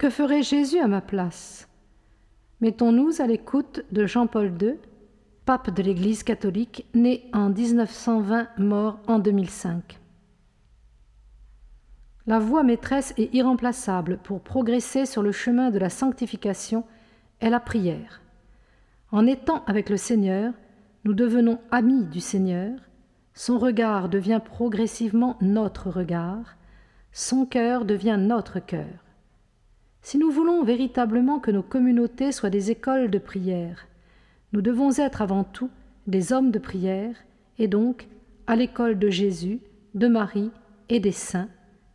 Que ferait Jésus à ma place? Mettons-nous à l'écoute de Jean-Paul II, pape de l'Église catholique, né en 1920, mort en 2005. La voie maîtresse et irremplaçable pour progresser sur le chemin de la sanctification est la prière. En étant avec le Seigneur, nous devenons amis du Seigneur, son regard devient progressivement notre regard, son cœur devient notre cœur. Si nous voulons véritablement que nos communautés soient des écoles de prière, nous devons être avant tout des hommes de prière, et donc à l'école de Jésus, de Marie et des saints,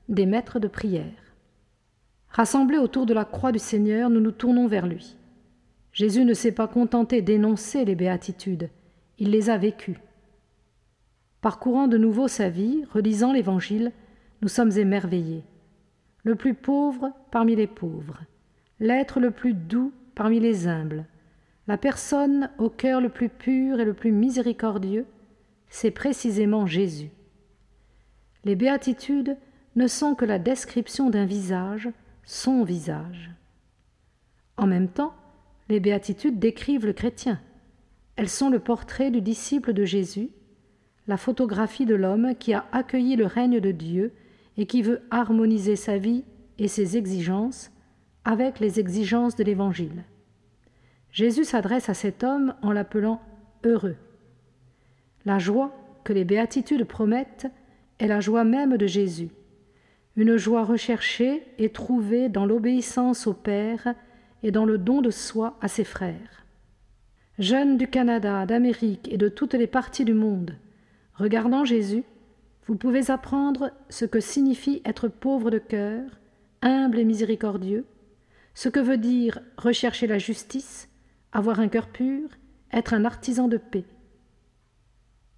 des maîtres de prière. Rassemblés autour de la croix du Seigneur, nous nous tournons vers lui. Jésus ne s'est pas contenté d'énoncer les béatitudes, il les a vécues. Parcourant de nouveau sa vie, relisant l'Évangile, nous sommes émerveillés le plus pauvre parmi les pauvres, l'être le plus doux parmi les humbles, la personne au cœur le plus pur et le plus miséricordieux, c'est précisément Jésus. Les béatitudes ne sont que la description d'un visage, son visage. En même temps, les béatitudes décrivent le chrétien. Elles sont le portrait du disciple de Jésus, la photographie de l'homme qui a accueilli le règne de Dieu et qui veut harmoniser sa vie et ses exigences avec les exigences de l'Évangile. Jésus s'adresse à cet homme en l'appelant heureux. La joie que les béatitudes promettent est la joie même de Jésus, une joie recherchée et trouvée dans l'obéissance au Père et dans le don de soi à ses frères. Jeunes du Canada, d'Amérique et de toutes les parties du monde, regardant Jésus, vous pouvez apprendre ce que signifie être pauvre de cœur, humble et miséricordieux, ce que veut dire rechercher la justice, avoir un cœur pur, être un artisan de paix.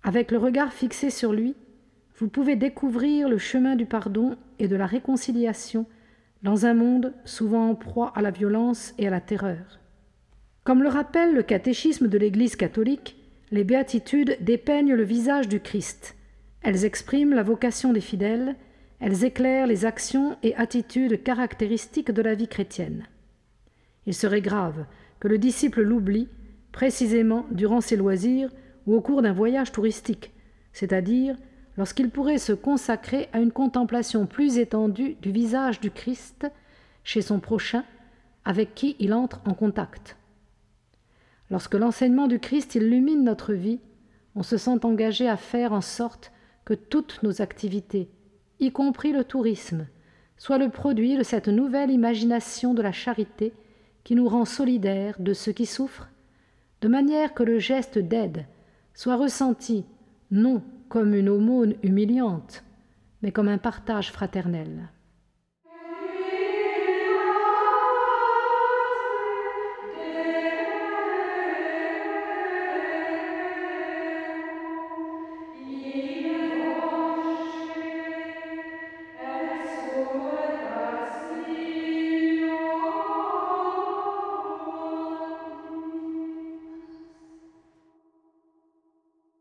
Avec le regard fixé sur lui, vous pouvez découvrir le chemin du pardon et de la réconciliation dans un monde souvent en proie à la violence et à la terreur. Comme le rappelle le catéchisme de l'Église catholique, les béatitudes dépeignent le visage du Christ, elles expriment la vocation des fidèles, elles éclairent les actions et attitudes caractéristiques de la vie chrétienne. Il serait grave que le disciple l'oublie, précisément durant ses loisirs ou au cours d'un voyage touristique, c'est-à-dire lorsqu'il pourrait se consacrer à une contemplation plus étendue du visage du Christ chez son prochain avec qui il entre en contact. Lorsque l'enseignement du Christ illumine notre vie, on se sent engagé à faire en sorte que toutes nos activités, y compris le tourisme, soient le produit de cette nouvelle imagination de la charité qui nous rend solidaires de ceux qui souffrent, de manière que le geste d'aide soit ressenti non comme une aumône humiliante, mais comme un partage fraternel.